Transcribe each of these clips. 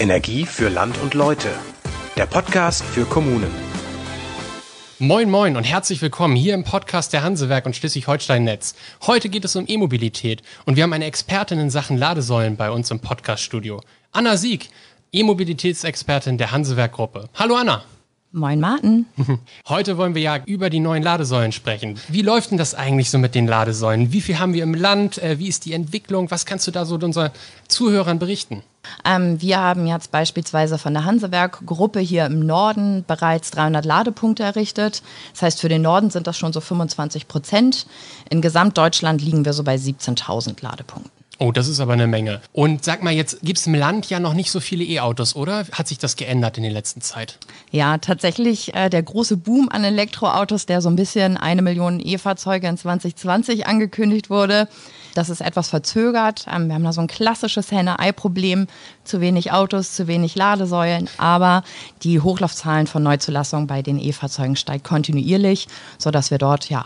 Energie für Land und Leute. Der Podcast für Kommunen. Moin Moin und herzlich willkommen hier im Podcast der Hansewerk und Schleswig-Holstein-Netz. Heute geht es um E-Mobilität und wir haben eine Expertin in Sachen Ladesäulen bei uns im Podcaststudio. Anna Sieg, E-Mobilitätsexpertin der Hansewerk-Gruppe. Hallo Anna. Moin Martin. Heute wollen wir ja über die neuen Ladesäulen sprechen. Wie läuft denn das eigentlich so mit den Ladesäulen? Wie viel haben wir im Land? Äh, wie ist die Entwicklung? Was kannst du da so unseren Zuhörern berichten? Ähm, wir haben jetzt beispielsweise von der Hansewerk-Gruppe hier im Norden bereits 300 Ladepunkte errichtet. Das heißt, für den Norden sind das schon so 25 Prozent. In Gesamtdeutschland liegen wir so bei 17.000 Ladepunkten. Oh, das ist aber eine Menge. Und sag mal, jetzt gibt es im Land ja noch nicht so viele E-Autos, oder? Hat sich das geändert in der letzten Zeit? Ja, tatsächlich äh, der große Boom an Elektroautos, der so ein bisschen eine Million E-Fahrzeuge in 2020 angekündigt wurde. Das ist etwas verzögert. Ähm, wir haben da so ein klassisches Henne-Ei-Problem. Zu wenig Autos, zu wenig Ladesäulen. Aber die Hochlaufzahlen von Neuzulassungen bei den E-Fahrzeugen steigt kontinuierlich, sodass wir dort ja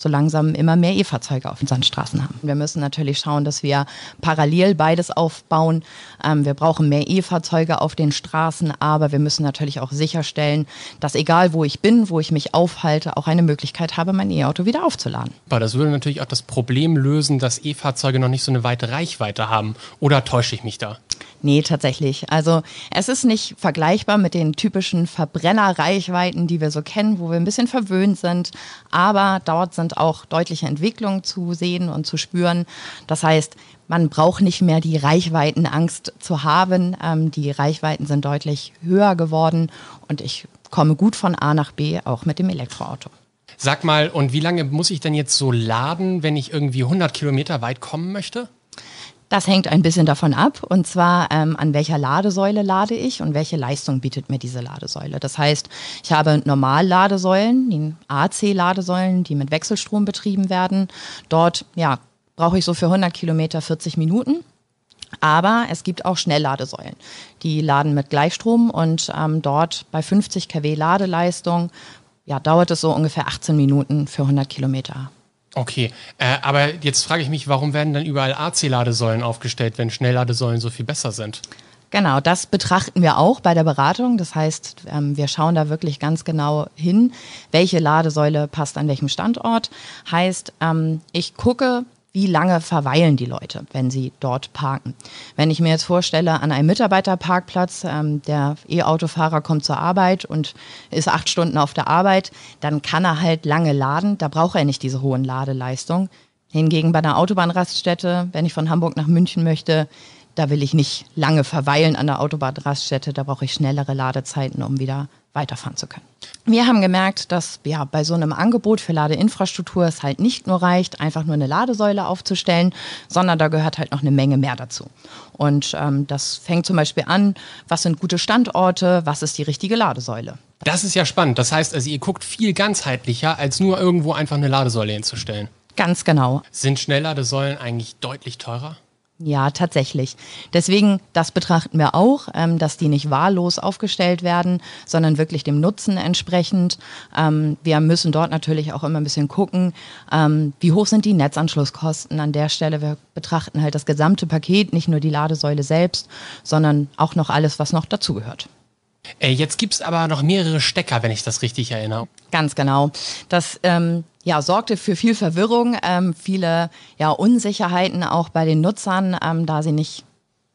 so langsam immer mehr E-Fahrzeuge auf unseren Straßen haben. Wir müssen natürlich schauen, dass wir parallel beides aufbauen. Ähm, wir brauchen mehr E-Fahrzeuge auf den Straßen, aber wir müssen natürlich auch sicherstellen, dass egal wo ich bin, wo ich mich aufhalte, auch eine Möglichkeit habe, mein E-Auto wieder aufzuladen. Aber das würde natürlich auch das Problem lösen, dass E-Fahrzeuge noch nicht so eine weite Reichweite haben. Oder täusche ich mich da? Nee, tatsächlich. Also es ist nicht vergleichbar mit den typischen Verbrennerreichweiten, die wir so kennen, wo wir ein bisschen verwöhnt sind. Aber dort sind auch deutliche Entwicklungen zu sehen und zu spüren. Das heißt, man braucht nicht mehr die Reichweitenangst zu haben. Ähm, die Reichweiten sind deutlich höher geworden und ich komme gut von A nach B, auch mit dem Elektroauto. Sag mal, und wie lange muss ich denn jetzt so laden, wenn ich irgendwie 100 Kilometer weit kommen möchte? Das hängt ein bisschen davon ab, und zwar ähm, an welcher Ladesäule lade ich und welche Leistung bietet mir diese Ladesäule. Das heißt, ich habe Normalladesäulen, die AC-Ladesäulen, die mit Wechselstrom betrieben werden. Dort ja, brauche ich so für 100 Kilometer 40 Minuten. Aber es gibt auch Schnellladesäulen. Die laden mit Gleichstrom und ähm, dort bei 50 kW Ladeleistung ja, dauert es so ungefähr 18 Minuten für 100 Kilometer. Okay, äh, aber jetzt frage ich mich, warum werden dann überall AC-Ladesäulen aufgestellt, wenn Schnellladesäulen so viel besser sind? Genau, das betrachten wir auch bei der Beratung. Das heißt, ähm, wir schauen da wirklich ganz genau hin, welche Ladesäule passt an welchem Standort. Heißt, ähm, ich gucke, wie lange verweilen die Leute, wenn sie dort parken. Wenn ich mir jetzt vorstelle, an einem Mitarbeiterparkplatz, ähm, der E-Autofahrer kommt zur Arbeit und ist acht Stunden auf der Arbeit, dann kann er halt lange laden, da braucht er nicht diese hohen Ladeleistungen. Hingegen bei einer Autobahnraststätte, wenn ich von Hamburg nach München möchte, da will ich nicht lange verweilen an der Autobahnraststätte, da brauche ich schnellere Ladezeiten, um wieder weiterfahren zu können. Wir haben gemerkt, dass ja bei so einem Angebot für Ladeinfrastruktur es halt nicht nur reicht, einfach nur eine Ladesäule aufzustellen, sondern da gehört halt noch eine Menge mehr dazu. Und ähm, das fängt zum Beispiel an, was sind gute Standorte, was ist die richtige Ladesäule. Das ist ja spannend. Das heißt also, ihr guckt viel ganzheitlicher, als nur irgendwo einfach eine Ladesäule hinzustellen. Ganz genau. Sind Schnellladesäulen eigentlich deutlich teurer? Ja, tatsächlich. Deswegen, das betrachten wir auch, ähm, dass die nicht wahllos aufgestellt werden, sondern wirklich dem Nutzen entsprechend. Ähm, wir müssen dort natürlich auch immer ein bisschen gucken, ähm, wie hoch sind die Netzanschlusskosten an der Stelle. Wir betrachten halt das gesamte Paket, nicht nur die Ladesäule selbst, sondern auch noch alles, was noch dazugehört. Äh, jetzt gibt's aber noch mehrere Stecker, wenn ich das richtig erinnere. Ganz genau. Das ähm, ja, sorgte für viel Verwirrung, ähm, viele ja, Unsicherheiten auch bei den Nutzern, ähm, da sie nicht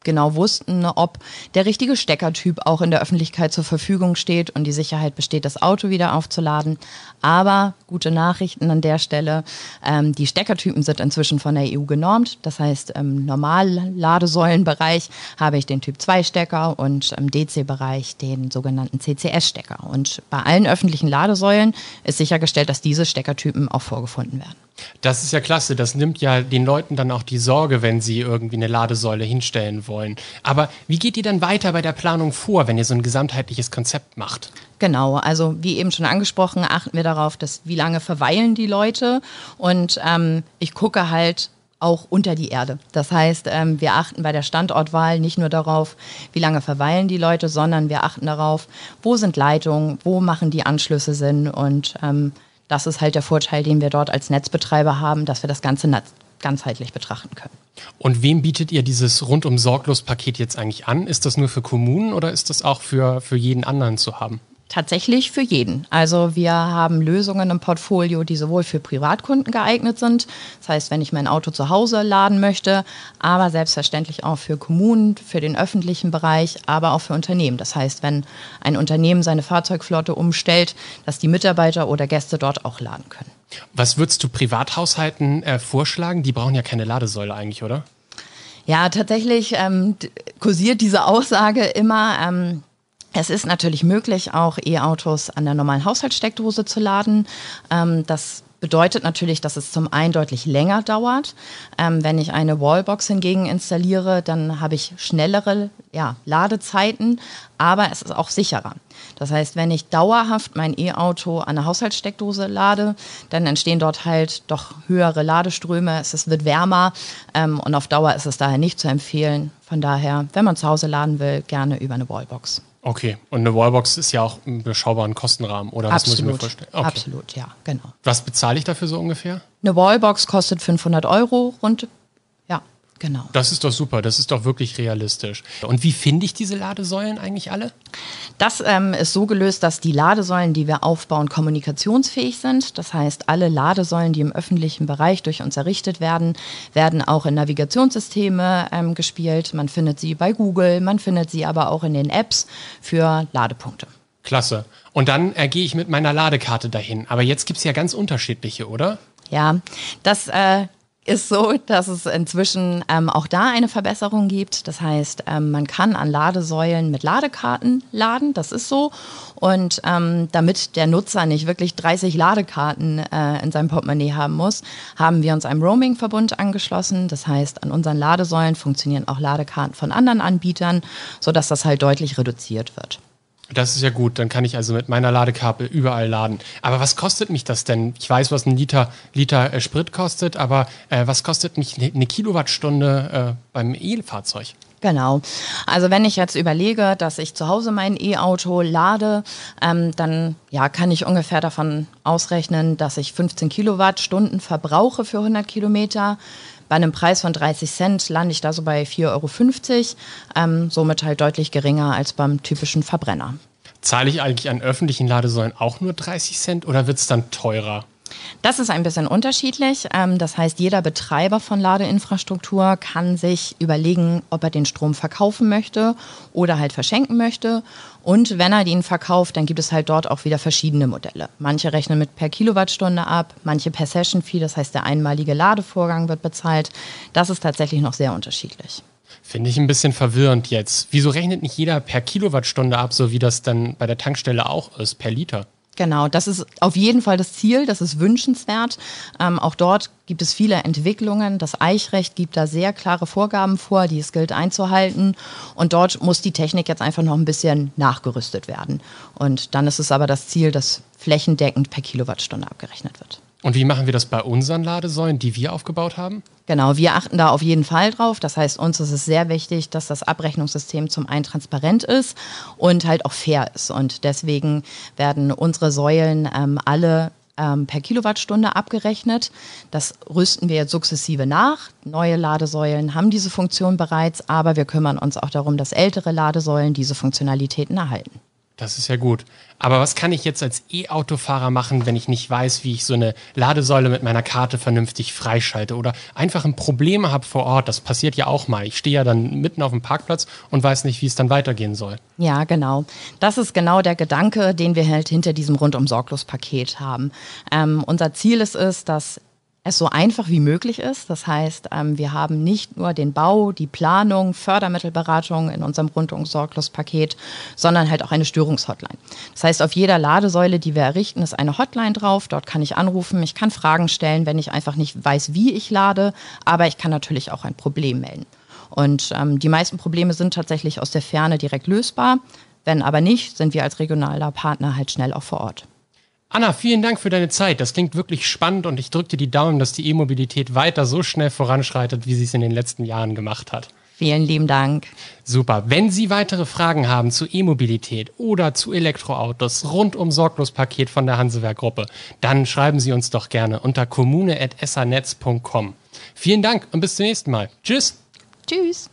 genau wussten, ob der richtige Steckertyp auch in der Öffentlichkeit zur Verfügung steht und die Sicherheit besteht, das Auto wieder aufzuladen. Aber gute Nachrichten an der Stelle. Ähm, die Steckertypen sind inzwischen von der EU genormt. Das heißt, im Normalladesäulenbereich habe ich den Typ 2 Stecker und im DC-Bereich den sogenannten CCS-Stecker. Und bei allen öffentlichen Ladesäulen ist sichergestellt, dass diese Steckertypen auch vorgefunden werden. Das ist ja klasse. Das nimmt ja den Leuten dann auch die Sorge, wenn sie irgendwie eine Ladesäule hinstellen wollen. Aber wie geht ihr dann weiter bei der Planung vor, wenn ihr so ein gesamtheitliches Konzept macht? Genau, also wie eben schon angesprochen, achten wir darauf, dass wie lange verweilen die Leute und ähm, ich gucke halt auch unter die Erde. Das heißt, ähm, wir achten bei der Standortwahl nicht nur darauf, wie lange verweilen die Leute, sondern wir achten darauf, wo sind Leitungen, wo machen die Anschlüsse Sinn und ähm, das ist halt der Vorteil, den wir dort als Netzbetreiber haben, dass wir das ganze ganzheitlich betrachten können. Und wem bietet ihr dieses rundum sorglos Paket jetzt eigentlich an? Ist das nur für Kommunen oder ist das auch für, für jeden anderen zu haben? Tatsächlich für jeden. Also wir haben Lösungen im Portfolio, die sowohl für Privatkunden geeignet sind, das heißt, wenn ich mein Auto zu Hause laden möchte, aber selbstverständlich auch für Kommunen, für den öffentlichen Bereich, aber auch für Unternehmen. Das heißt, wenn ein Unternehmen seine Fahrzeugflotte umstellt, dass die Mitarbeiter oder Gäste dort auch laden können. Was würdest du Privathaushalten äh, vorschlagen? Die brauchen ja keine Ladesäule eigentlich, oder? Ja, tatsächlich ähm, kursiert diese Aussage immer. Ähm, es ist natürlich möglich, auch E-Autos an der normalen Haushaltssteckdose zu laden. Ähm, das bedeutet natürlich, dass es zum einen deutlich länger dauert. Ähm, wenn ich eine Wallbox hingegen installiere, dann habe ich schnellere ja, Ladezeiten, aber es ist auch sicherer. Das heißt, wenn ich dauerhaft mein E-Auto an der Haushaltssteckdose lade, dann entstehen dort halt doch höhere Ladeströme, es wird wärmer ähm, und auf Dauer ist es daher nicht zu empfehlen. Von daher, wenn man zu Hause laden will, gerne über eine Wallbox. Okay, und eine Wallbox ist ja auch im beschaubaren Kostenrahmen, oder was Absolut. muss ich mir vorstellen? Okay. Absolut, ja, genau. Was bezahle ich dafür so ungefähr? Eine Wallbox kostet 500 Euro rund. Ja, genau. Das ist doch super, das ist doch wirklich realistisch. Und wie finde ich diese Ladesäulen eigentlich alle? Das ähm, ist so gelöst, dass die Ladesäulen, die wir aufbauen, kommunikationsfähig sind. Das heißt, alle Ladesäulen, die im öffentlichen Bereich durch uns errichtet werden, werden auch in Navigationssysteme ähm, gespielt. Man findet sie bei Google, man findet sie aber auch in den Apps für Ladepunkte. Klasse. Und dann äh, gehe ich mit meiner Ladekarte dahin. Aber jetzt gibt es ja ganz unterschiedliche, oder? Ja, das äh, ist so, dass es inzwischen ähm, auch da eine Verbesserung gibt. Das heißt, ähm, man kann an Ladesäulen mit Ladekarten laden, das ist so. Und ähm, damit der Nutzer nicht wirklich 30 Ladekarten äh, in seinem Portemonnaie haben muss, haben wir uns einem Roaming-Verbund angeschlossen. Das heißt, an unseren Ladesäulen funktionieren auch Ladekarten von anderen Anbietern, sodass das halt deutlich reduziert wird. Das ist ja gut, dann kann ich also mit meiner Ladekarte überall laden. Aber was kostet mich das denn? Ich weiß, was ein Liter, Liter äh, Sprit kostet, aber äh, was kostet mich eine ne Kilowattstunde äh, beim E-Fahrzeug? Genau. Also wenn ich jetzt überlege, dass ich zu Hause mein E-Auto lade, ähm, dann ja, kann ich ungefähr davon ausrechnen, dass ich 15 Kilowattstunden verbrauche für 100 Kilometer. Bei einem Preis von 30 Cent lande ich da so bei 4,50 Euro, ähm, somit halt deutlich geringer als beim typischen Verbrenner. Zahle ich eigentlich an öffentlichen Ladesäulen auch nur 30 Cent oder wird es dann teurer? Das ist ein bisschen unterschiedlich. Ähm, das heißt, jeder Betreiber von Ladeinfrastruktur kann sich überlegen, ob er den Strom verkaufen möchte oder halt verschenken möchte. Und wenn er den verkauft, dann gibt es halt dort auch wieder verschiedene Modelle. Manche rechnen mit per Kilowattstunde ab, manche per Session Fee, das heißt, der einmalige Ladevorgang wird bezahlt. Das ist tatsächlich noch sehr unterschiedlich. Finde ich ein bisschen verwirrend jetzt. Wieso rechnet nicht jeder per Kilowattstunde ab, so wie das dann bei der Tankstelle auch ist, per Liter? Genau, das ist auf jeden Fall das Ziel, das ist wünschenswert. Ähm, auch dort gibt es viele Entwicklungen. Das Eichrecht gibt da sehr klare Vorgaben vor, die es gilt einzuhalten. Und dort muss die Technik jetzt einfach noch ein bisschen nachgerüstet werden. Und dann ist es aber das Ziel, dass flächendeckend per Kilowattstunde abgerechnet wird. Und wie machen wir das bei unseren Ladesäulen, die wir aufgebaut haben? Genau, wir achten da auf jeden Fall drauf. Das heißt, uns ist es sehr wichtig, dass das Abrechnungssystem zum einen transparent ist und halt auch fair ist. Und deswegen werden unsere Säulen ähm, alle ähm, per Kilowattstunde abgerechnet. Das rüsten wir jetzt sukzessive nach. Neue Ladesäulen haben diese Funktion bereits, aber wir kümmern uns auch darum, dass ältere Ladesäulen diese Funktionalitäten erhalten. Das ist ja gut. Aber was kann ich jetzt als E-Autofahrer machen, wenn ich nicht weiß, wie ich so eine Ladesäule mit meiner Karte vernünftig freischalte oder einfach ein Problem habe vor Ort? Das passiert ja auch mal. Ich stehe ja dann mitten auf dem Parkplatz und weiß nicht, wie es dann weitergehen soll. Ja, genau. Das ist genau der Gedanke, den wir halt hinter diesem rundum sorglos Paket haben. Ähm, unser Ziel ist es, dass es so einfach wie möglich ist. Das heißt, ähm, wir haben nicht nur den Bau, die Planung, Fördermittelberatung in unserem Rundumsorglos-Paket, sondern halt auch eine Störungshotline. Das heißt, auf jeder Ladesäule, die wir errichten, ist eine Hotline drauf. Dort kann ich anrufen, ich kann Fragen stellen, wenn ich einfach nicht weiß, wie ich lade, aber ich kann natürlich auch ein Problem melden. Und ähm, die meisten Probleme sind tatsächlich aus der Ferne direkt lösbar. Wenn aber nicht, sind wir als regionaler Partner halt schnell auch vor Ort. Anna, vielen Dank für deine Zeit. Das klingt wirklich spannend und ich drücke dir die Daumen, dass die E-Mobilität weiter so schnell voranschreitet, wie sie es in den letzten Jahren gemacht hat. Vielen lieben Dank. Super. Wenn Sie weitere Fragen haben zu E-Mobilität oder zu Elektroautos rund um Sorglos-Paket von der Hansewerk Gruppe, dann schreiben Sie uns doch gerne unter kommune.essanetz.com. Vielen Dank und bis zum nächsten Mal. Tschüss. Tschüss.